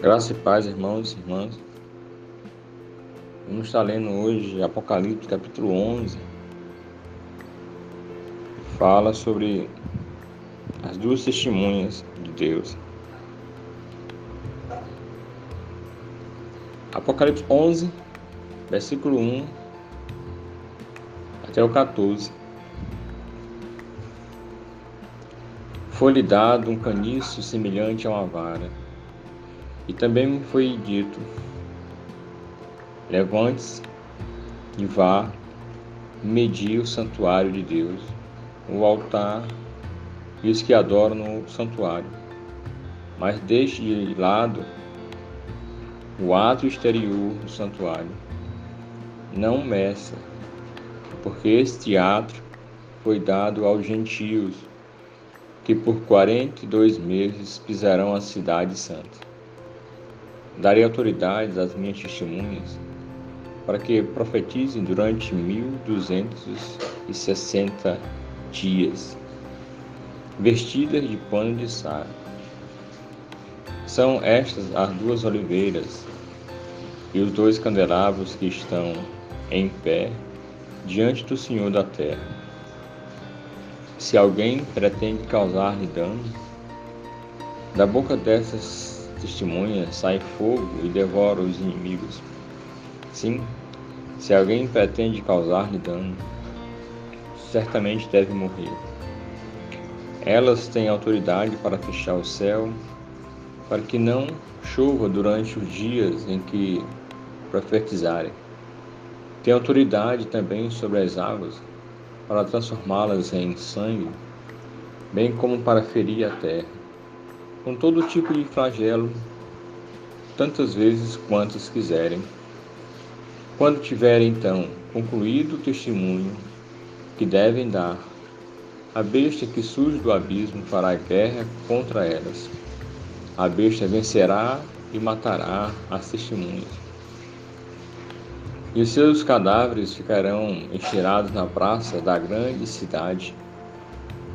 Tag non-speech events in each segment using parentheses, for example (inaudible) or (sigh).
Graça e paz, irmãos e irmãs. Vamos estar lendo hoje Apocalipse capítulo 11. Fala sobre as duas testemunhas de Deus. Apocalipse 11, versículo 1 até o 14. Foi-lhe dado um caniço semelhante a uma vara e também me foi dito: Levante-se e vá medir o santuário de Deus, o altar e os que adoram no santuário. Mas deixe de lado o ato exterior do santuário. Não meça, porque este ato foi dado aos gentios, que por quarenta e dois meses pisarão a cidade santa. Darei autoridade às minhas testemunhas para que profetizem durante mil duzentos e sessenta dias, vestidas de pano de saco. São estas as duas oliveiras e os dois candelabros que estão em pé diante do Senhor da terra. Se alguém pretende causar-lhe dano, da boca dessas testemunha, sai fogo e devora os inimigos. Sim, se alguém pretende causar-lhe dano, certamente deve morrer. Elas têm autoridade para fechar o céu, para que não chova durante os dias em que profetizarem. Tem autoridade também sobre as águas, para transformá-las em sangue, bem como para ferir a terra com todo tipo de flagelo, tantas vezes quantas quiserem. Quando tiverem então concluído o testemunho que devem dar, a besta que surge do abismo fará guerra contra elas. A besta vencerá e matará as testemunhas. E os seus cadáveres ficarão encheirados na praça da grande cidade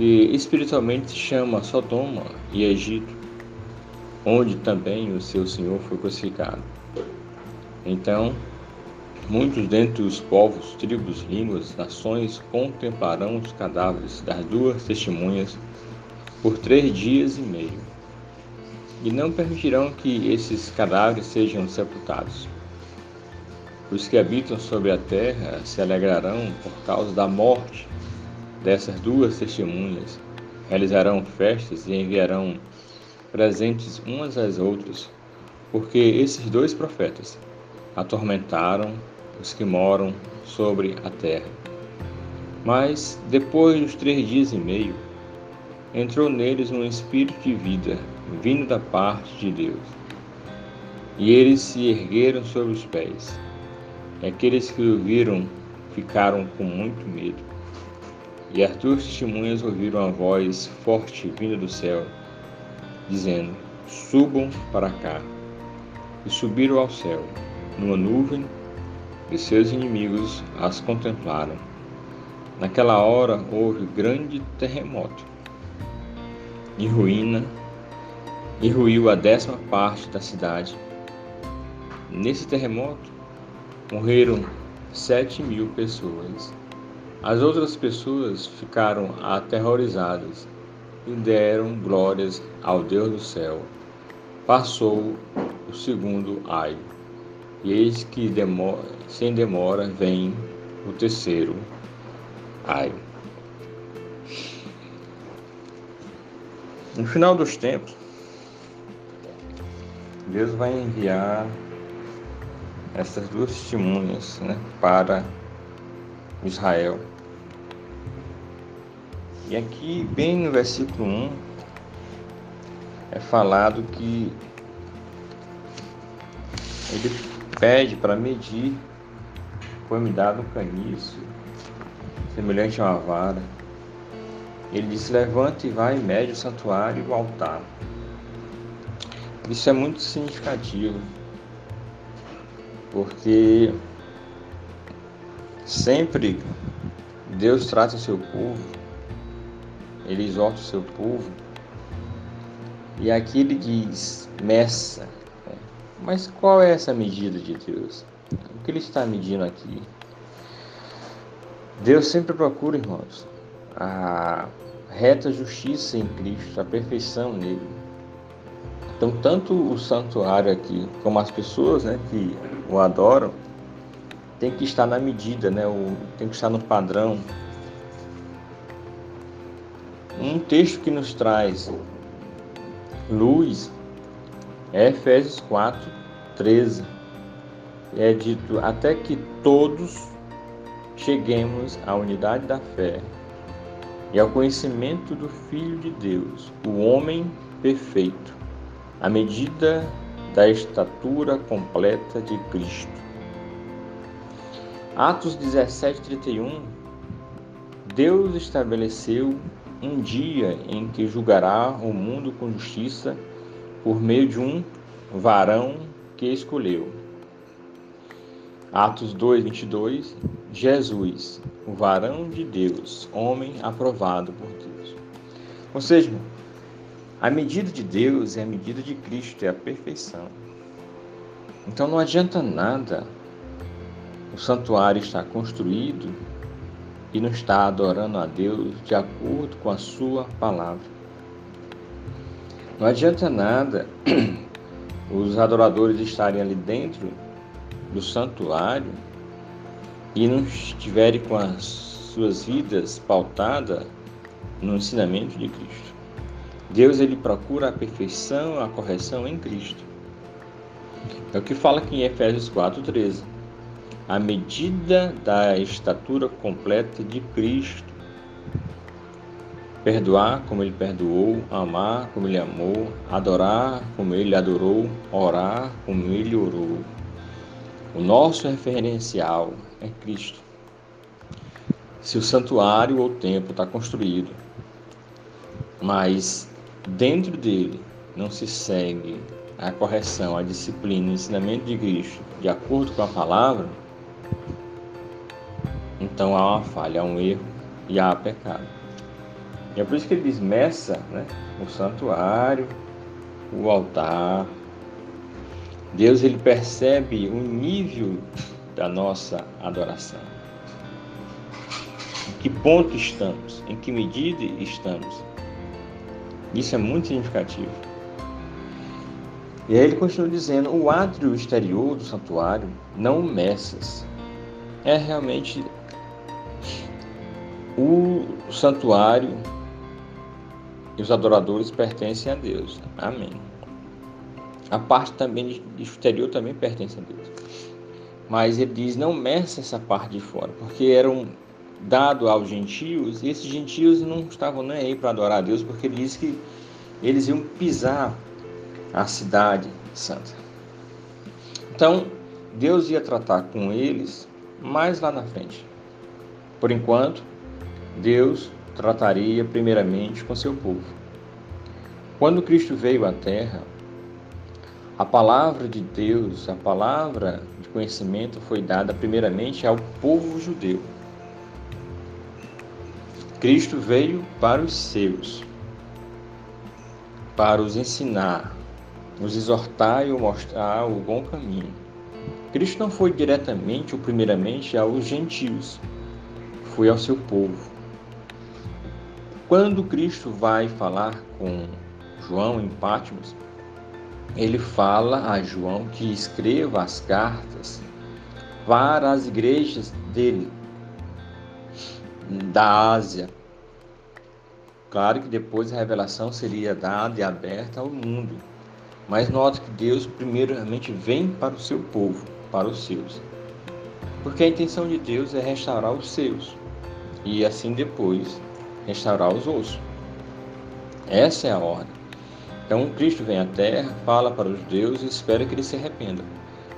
que espiritualmente se chama Sodoma e Egito, onde também o seu Senhor foi crucificado. Então, muitos dentre os povos, tribos, línguas, nações contemplarão os cadáveres das duas testemunhas por três dias e meio, e não permitirão que esses cadáveres sejam sepultados. Os que habitam sobre a terra se alegrarão por causa da morte dessas duas testemunhas realizarão festas e enviarão presentes umas às outras, porque esses dois profetas atormentaram os que moram sobre a terra. Mas, depois dos três dias e meio, entrou neles um espírito de vida, vindo da parte de Deus. E eles se ergueram sobre os pés. E aqueles que o viram ficaram com muito medo. E as duas testemunhas ouviram a voz forte vinda do céu, dizendo: Subam para cá. E subiram ao céu, numa nuvem, e seus inimigos as contemplaram. Naquela hora houve grande terremoto, e ruína, e ruiu a décima parte da cidade. Nesse terremoto morreram sete mil pessoas as outras pessoas ficaram aterrorizadas e deram glórias ao Deus do céu. Passou o segundo aio, e eis que demora, sem demora vem o terceiro aio. No final dos tempos, Deus vai enviar essas duas testemunhas né, para Israel. E aqui, bem no versículo 1, é falado que ele pede para medir, foi-me dado um caniço, semelhante a uma vara. Ele diz: levanta e vai e mede o santuário e o altar. Isso é muito significativo, porque Sempre Deus trata o seu povo, ele exorta o seu povo, e aqui ele diz: meça, Mas qual é essa medida de Deus? O que ele está medindo aqui? Deus sempre procura, irmãos, a reta justiça em Cristo, a perfeição nele. Então, tanto o santuário aqui, como as pessoas né, que o adoram, tem que estar na medida, né, o, tem que estar no padrão. Um texto que nos traz luz é Efésios 4, 13. É dito até que todos cheguemos à unidade da fé e ao conhecimento do Filho de Deus, o homem perfeito, à medida da estatura completa de Cristo. Atos 17, 31 Deus estabeleceu um dia em que julgará o mundo com justiça por meio de um varão que escolheu. Atos 2, 22 Jesus, o varão de Deus, homem aprovado por Deus. Ou seja, a medida de Deus é a medida de Cristo, é a perfeição. Então não adianta nada o santuário estar construído e não estar adorando a Deus de acordo com a sua palavra. Não adianta nada (clears throat) os adoradores estarem ali dentro do santuário e não estiverem com as suas vidas pautadas no ensinamento de Cristo. Deus ele procura a perfeição, a correção em Cristo. É o que fala aqui em Efésios 4:13. A medida da estatura completa de Cristo. Perdoar como ele perdoou, amar como ele amou, adorar como ele adorou, orar como ele orou. O nosso referencial é Cristo. Se o santuário ou o templo está construído, mas dentro dele não se segue a correção, a disciplina, o ensinamento de Cristo de acordo com a palavra, então há uma falha, há um erro e há pecado. E é por isso que ele diz: meça né, o santuário, o altar. Deus ele percebe o nível da nossa adoração. Em que ponto estamos? Em que medida estamos? Isso é muito significativo. E aí ele continua dizendo: o átrio exterior do santuário não meças. É realmente o santuário e os adoradores pertencem a Deus. Amém. A parte também exterior também pertence a Deus. Mas ele diz: não meça essa parte de fora, porque eram dado aos gentios, e esses gentios não estavam nem aí para adorar a Deus, porque ele diz que eles iam pisar a cidade santa. Então, Deus ia tratar com eles mais lá na frente. Por enquanto, Deus trataria primeiramente com seu povo. Quando Cristo veio à terra, a palavra de Deus, a palavra de conhecimento foi dada primeiramente ao povo judeu. Cristo veio para os seus, para os ensinar, os exortar e mostrar o bom caminho. Cristo não foi diretamente ou primeiramente aos gentios, foi ao seu povo. Quando Cristo vai falar com João em Patmos, ele fala a João que escreva as cartas para as igrejas dele, da Ásia. Claro que depois a revelação seria dada e aberta ao mundo, mas nota que Deus primeiramente vem para o seu povo, para os seus. Porque a intenção de Deus é restaurar os seus e assim depois restaurar os outros. Essa é a ordem. Então Cristo vem à terra, fala para os judeus e espera que eles se arrependam.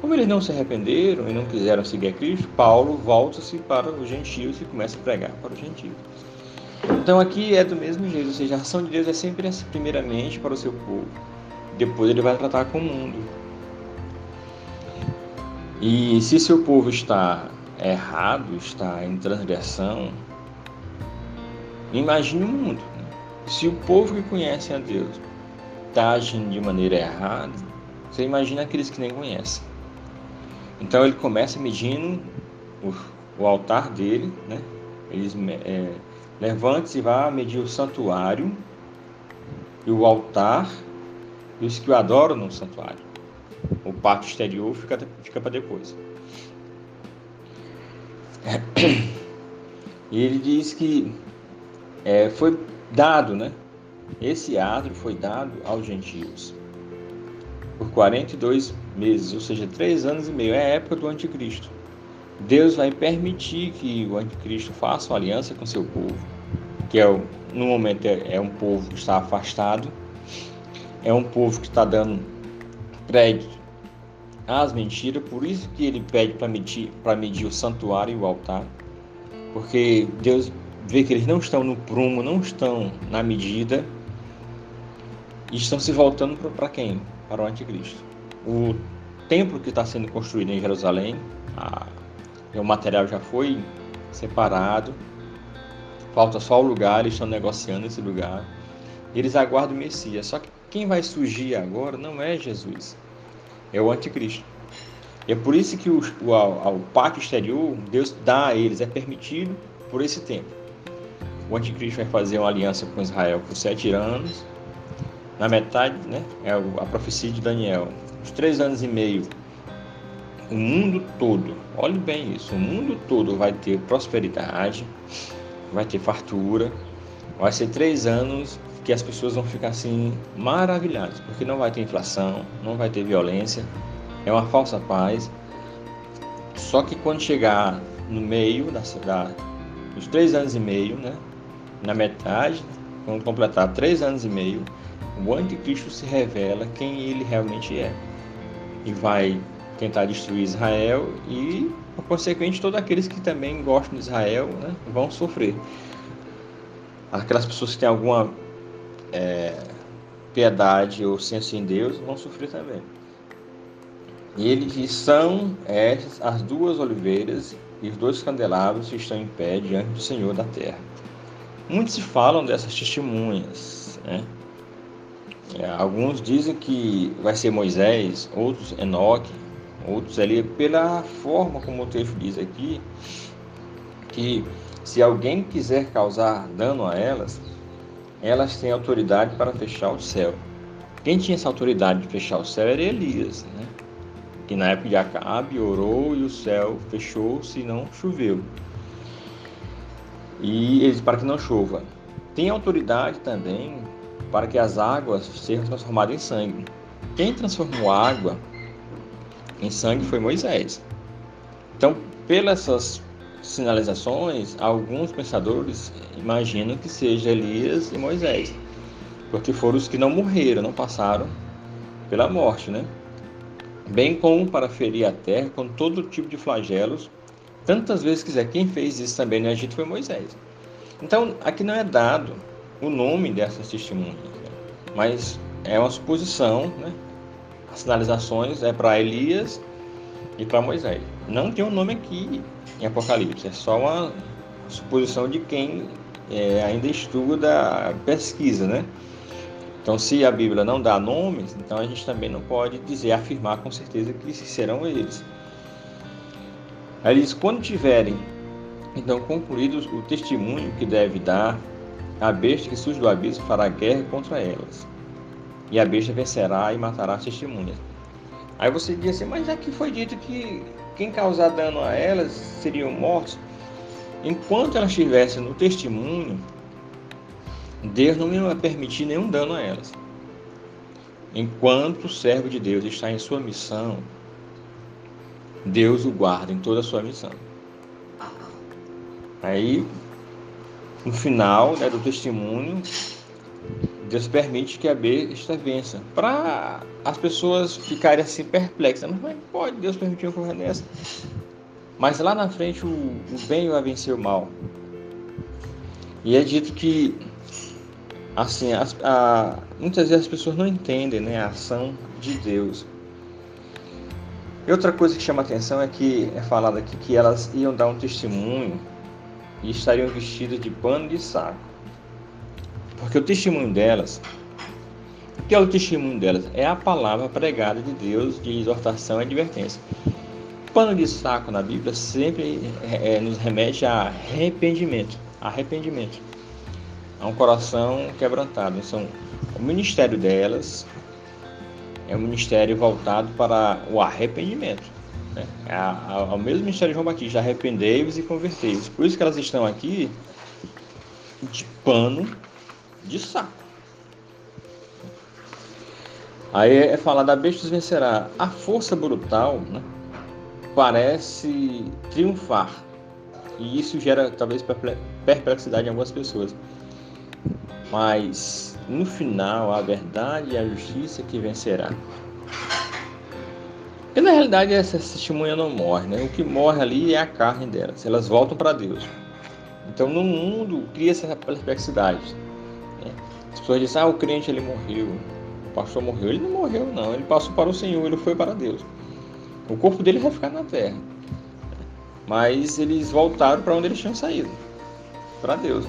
Como eles não se arrependeram e não quiseram seguir a Cristo, Paulo volta-se para os gentios e começa a pregar para os gentios. Então aqui é do mesmo jeito, ou seja, a ação de Deus é sempre primeiramente para o seu povo. Depois ele vai tratar com o mundo. E se seu povo está errado, está em transgressão, imagine o mundo. Se o povo que conhece a Deus está agindo de maneira errada, Você imagina aqueles que nem conhecem. Então ele começa medindo o, o altar dele, né? Eles é, levanta-se e vai medir o santuário e o altar e os que o adoram no santuário. O pátio exterior fica, fica para depois. E ele diz que é, foi dado, né? Esse ato foi dado aos gentios por 42 meses, ou seja, três anos e meio. É a época do anticristo. Deus vai permitir que o anticristo faça uma aliança com seu povo, que é no momento é, é um povo que está afastado, é um povo que está dando crédito às mentiras, por isso que ele pede para medir, medir o santuário e o altar, porque Deus vê que eles não estão no prumo, não estão na medida, e estão se voltando para quem? Para o anticristo. O templo que está sendo construído em Jerusalém, a, o material já foi separado, falta só o lugar, eles estão negociando esse lugar. Eles aguardam o Messias. Só que quem vai surgir agora não é Jesus, é o anticristo. É por isso que o, o, o pátio exterior, Deus dá a eles, é permitido por esse tempo. O anticristo vai fazer uma aliança com Israel por sete anos. Na metade, né, é a profecia de Daniel. Os três anos e meio, o mundo todo, olhe bem isso, o mundo todo vai ter prosperidade, vai ter fartura. Vai ser três anos que as pessoas vão ficar assim maravilhadas, porque não vai ter inflação, não vai ter violência, é uma falsa paz. Só que quando chegar no meio da cidade, os três anos e meio, né, na metade, quando completar três anos e meio, o anticristo se revela quem ele realmente é e vai tentar destruir Israel e, por consequente, todos aqueles que também gostam de Israel né, vão sofrer. Aquelas pessoas que têm alguma é, piedade ou senso em Deus vão sofrer também. E ele diz: são estas as duas oliveiras e os dois candelabros que estão em pé diante do Senhor da terra. Muitos se falam dessas testemunhas. Né? É, alguns dizem que vai ser Moisés, outros Enoque, outros ali, pela forma como o texto diz aqui, que se alguém quiser causar dano a elas, elas têm autoridade para fechar o céu. Quem tinha essa autoridade de fechar o céu era Elias, né? que na época de Acabe orou e o céu fechou-se não choveu. E para que não chova. Tem autoridade também para que as águas sejam transformadas em sangue. Quem transformou água em sangue foi Moisés. Então, pelas essas sinalizações, alguns pensadores imaginam que seja Elias e Moisés, porque foram os que não morreram, não passaram pela morte, né? Bem como para ferir a terra com todo tipo de flagelos, tantas vezes quiser. Quem fez isso também no Egito foi Moisés. Então, aqui não é dado o nome dessas testemunhas, né? mas é uma suposição, né? As sinalizações é para Elias e para Moisés. Não tem um nome aqui em Apocalipse, é só uma suposição de quem é, ainda estuda, pesquisa, né? Então, se a Bíblia não dá nomes, então a gente também não pode dizer, afirmar com certeza que serão eles. Aí diz: quando tiverem então concluídos o testemunho que deve dar, a besta que surge do abismo fará guerra contra elas. E a besta vencerá e matará as testemunhas. Aí você diz assim, mas aqui foi dito que quem causar dano a elas seriam mortos. Enquanto elas estivessem no testemunho, Deus não vai permitir nenhum dano a elas. Enquanto o servo de Deus está em sua missão, Deus o guarda em toda a sua missão. Aí, no final né, do testemunho, Deus permite que a besta vença. Para as pessoas ficarem assim perplexas. Mas pode Deus permitir uma coisa dessa? Mas lá na frente o, o bem vai vencer o mal. E é dito que assim, as, a, muitas vezes as pessoas não entendem né, a ação de Deus. E outra coisa que chama atenção é que é falado aqui que elas iam dar um testemunho e estariam vestidas de pano de saco. Porque o testemunho delas que é o testemunho delas? É a palavra pregada de Deus de exortação e advertência. Pano de saco na Bíblia sempre é, é, nos remete a arrependimento. Arrependimento. A um coração quebrantado. São, o ministério delas é um ministério voltado para o arrependimento. Né? Ao mesmo ministério de João Batista, arrependei-vos e convertei-vos. Por isso que elas estão aqui de pano de saco. Aí é falar da besta vencerá. A força brutal né, parece triunfar. E isso gera talvez perplexidade em algumas pessoas. Mas no final a verdade e a justiça que vencerá. E na realidade essa testemunha não morre, né? O que morre ali é a carne delas. Elas voltam para Deus. Então no mundo cria essa perplexidade. Né? As pessoas dizem, ah, o crente ele morreu pastor morreu. Ele não morreu, não. Ele passou para o Senhor, ele foi para Deus. O corpo dele vai ficar na terra. Mas eles voltaram para onde eles tinham saído para Deus.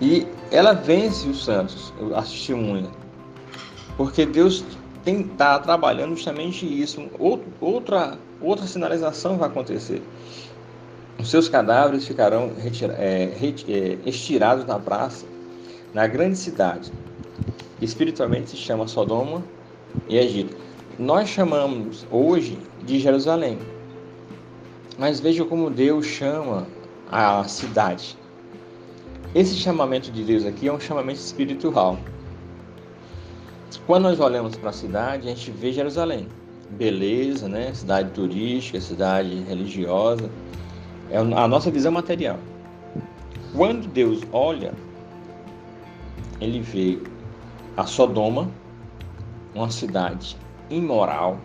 E ela vence os santos, a testemunha. Porque Deus tem tá trabalhando justamente isso. Outra, outra sinalização vai acontecer. Os seus cadáveres ficarão retira, é, é, estirados na praça, na grande cidade espiritualmente se chama Sodoma e Egito. Nós chamamos hoje de Jerusalém. Mas veja como Deus chama a cidade. Esse chamamento de Deus aqui é um chamamento espiritual. Quando nós olhamos para a cidade, a gente vê Jerusalém. Beleza, né? Cidade turística, cidade religiosa. É a nossa visão material. Quando Deus olha, ele vê a Sodoma, uma cidade imoral,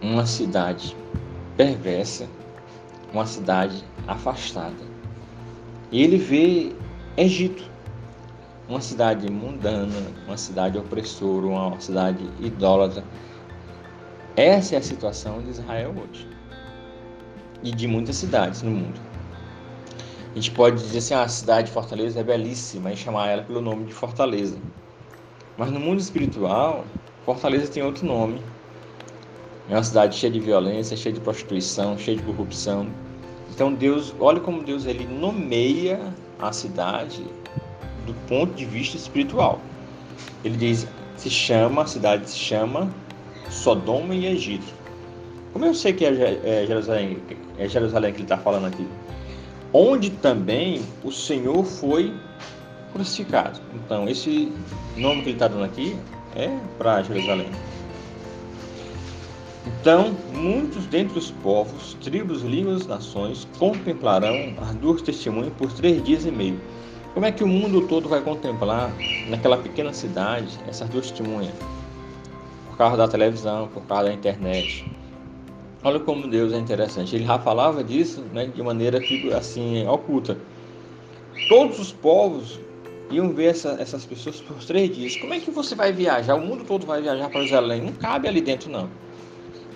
uma cidade perversa, uma cidade afastada. E ele vê Egito, uma cidade mundana, uma cidade opressora, uma cidade idólatra. Essa é a situação de Israel hoje e de muitas cidades no mundo. A gente pode dizer assim, ah, a cidade de Fortaleza é belíssima e chamar ela pelo nome de Fortaleza. Mas no mundo espiritual, Fortaleza tem outro nome. É uma cidade cheia de violência, cheia de prostituição, cheia de corrupção. Então Deus, olha como Deus ele nomeia a cidade do ponto de vista espiritual. Ele diz, se chama, a cidade se chama Sodoma e Egito. Como eu sei que é, é Jerusalém, é Jerusalém que ele está falando aqui? onde também o Senhor foi crucificado. Então, esse nome que ele está dando aqui é para Jerusalém. Então, muitos dentre os povos, tribos, línguas, nações contemplarão as duas testemunhas por três dias e meio. Como é que o mundo todo vai contemplar naquela pequena cidade essas duas testemunhas? Por causa da televisão, por causa da internet. Olha como Deus é interessante. Ele já falava disso né, de maneira assim oculta. Todos os povos iam ver essa, essas pessoas por três dias. Como é que você vai viajar? O mundo todo vai viajar para Jerusalém? Não cabe ali dentro, não.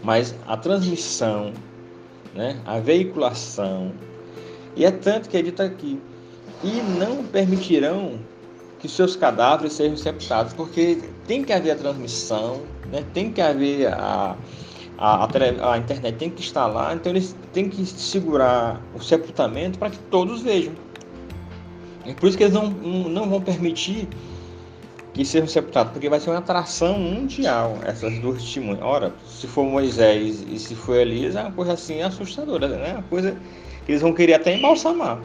Mas a transmissão, né, a veiculação, e é tanto que ele está aqui. E não permitirão que seus cadáveres sejam sepultados, porque tem que haver a transmissão, né, tem que haver a a, a, a, internet tem que estar lá, então eles têm que segurar o sepultamento para que todos vejam. É por isso que eles não, não vão permitir que sejam sepultados, porque vai ser uma atração mundial essas duas testemunhas. Ora, se for Moisés e se for Elias, é uma coisa assim assustadora, né? Uma coisa que eles vão querer até embalsamar.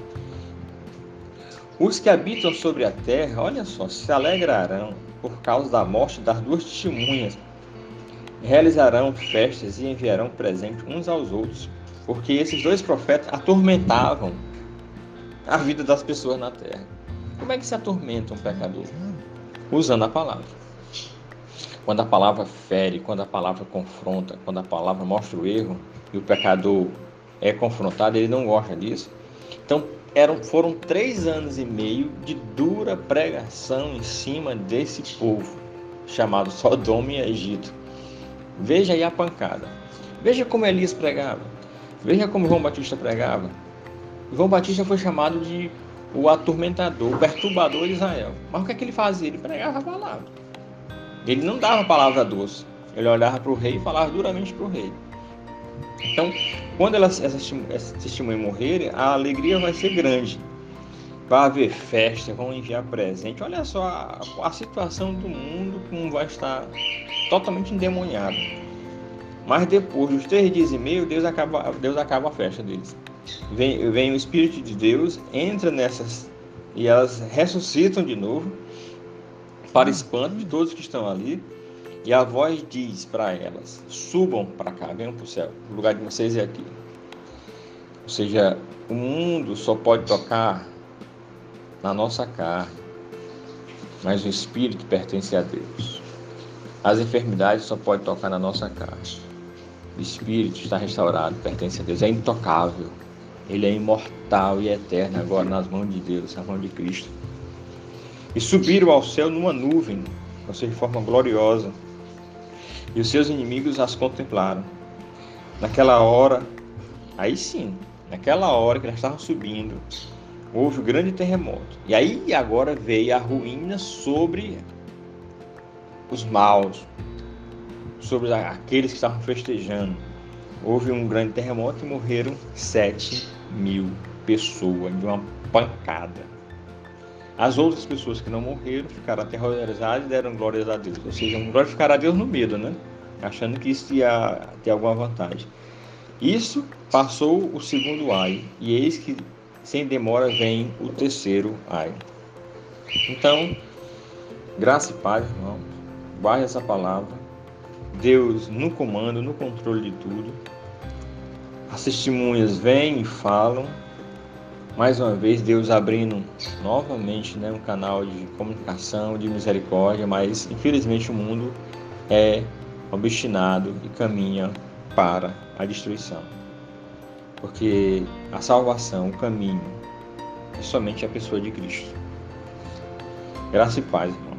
Os que habitam sobre a terra, olha só, se alegrarão por causa da morte das duas testemunhas realizarão festas e enviarão presentes uns aos outros, porque esses dois profetas atormentavam a vida das pessoas na terra. Como é que se atormenta um pecador? Usando a palavra. Quando a palavra fere, quando a palavra confronta, quando a palavra mostra o erro e o pecador é confrontado, ele não gosta disso. Então, eram, foram três anos e meio de dura pregação em cima desse povo, chamado Sodoma e Egito. Veja aí a pancada. Veja como Elias pregava. Veja como João Batista pregava. João Batista foi chamado de o atormentador, o perturbador de Israel. Mas o que é que ele fazia? Ele pregava a palavra. Ele não dava palavra doce. Ele olhava para o rei e falava duramente para o rei. Então, quando elas, essas, essas testemunhas morrerem, a alegria vai ser grande. Vai haver festa, vão enviar presente. Olha só a, a situação do mundo como vai estar totalmente endemoniado. Mas depois dos três dias e meio, Deus acaba, Deus acaba a festa deles. Vem, vem o Espírito de Deus, entra nessas e elas ressuscitam de novo, para espanto de todos que estão ali. E a voz diz para elas: subam para cá, venham para o céu. O lugar de vocês é aqui. Ou seja, o mundo só pode tocar na nossa carne, mas o espírito pertence a Deus. As enfermidades só podem tocar na nossa carne. O espírito está restaurado, pertence a Deus, é intocável. Ele é imortal e eterno agora nas mãos de Deus, na mão de Cristo. E subiram ao céu numa nuvem, ou seja, de forma gloriosa e os seus inimigos as contemplaram. Naquela hora, aí sim, naquela hora que elas estavam subindo, houve um grande terremoto. E aí agora veio a ruína sobre os maus, sobre aqueles que estavam festejando. Houve um grande terremoto e morreram sete mil pessoas de uma pancada. As outras pessoas que não morreram ficaram aterrorizadas e deram glórias a Deus. Ou seja, glorificar a Deus no medo, né? Achando que isso ia ter alguma vantagem. Isso passou o segundo ai, e eis que sem demora vem o terceiro ai. Então, graça e paz, irmão. Guarde essa palavra. Deus no comando, no controle de tudo. As testemunhas vêm e falam, mais uma vez Deus abrindo novamente né, um canal de comunicação, de misericórdia, mas infelizmente o mundo é obstinado e caminha para a destruição. Porque a salvação, o caminho, é somente a pessoa de Cristo. Graça e paz, irmão.